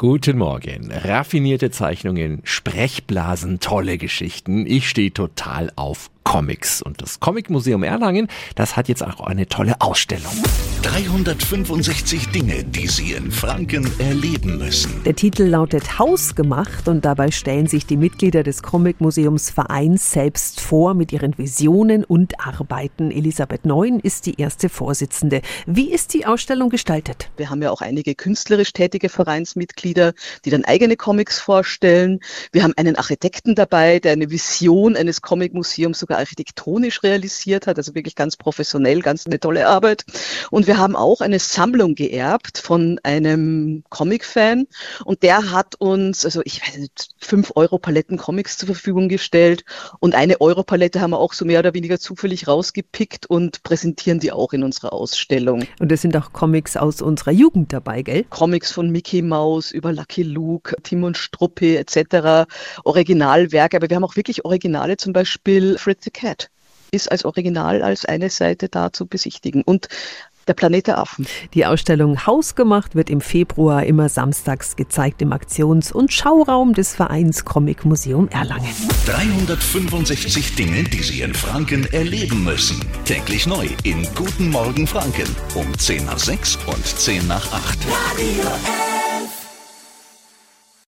Guten Morgen. Raffinierte Zeichnungen, Sprechblasen, tolle Geschichten. Ich stehe total auf Comics. Und das Comicmuseum Erlangen, das hat jetzt auch eine tolle Ausstellung. 365 Dinge, die Sie in Franken erleben müssen. Der Titel lautet Hausgemacht und dabei stellen sich die Mitglieder des Comicmuseums Vereins selbst vor mit ihren Visionen und Arbeiten. Elisabeth Neun ist die erste Vorsitzende. Wie ist die Ausstellung gestaltet? Wir haben ja auch einige künstlerisch tätige Vereinsmitglieder, die dann eigene Comics vorstellen. Wir haben einen Architekten dabei, der eine Vision eines Comicmuseums sogar architektonisch realisiert hat, also wirklich ganz professionell, ganz eine tolle Arbeit. Und wir haben auch eine Sammlung geerbt von einem Comic-Fan und der hat uns, also ich weiß nicht, fünf Euro-Paletten Comics zur Verfügung gestellt und eine Euro-Palette haben wir auch so mehr oder weniger zufällig rausgepickt und präsentieren die auch in unserer Ausstellung. Und es sind auch Comics aus unserer Jugend dabei, gell? Comics von Mickey Mouse über Lucky Luke, Timon Struppi etc., Originalwerke, aber wir haben auch wirklich Originale, zum Beispiel Fritz the Cat ist als Original als eine Seite da zu besichtigen. Und der Planet der Affen. Die Ausstellung Hausgemacht wird im Februar immer samstags gezeigt im Aktions- und Schauraum des Vereins Comic Museum Erlangen. 365 Dinge, die Sie in Franken erleben müssen. Täglich neu in Guten Morgen Franken um 10 nach 6 und 10 nach 8. Radio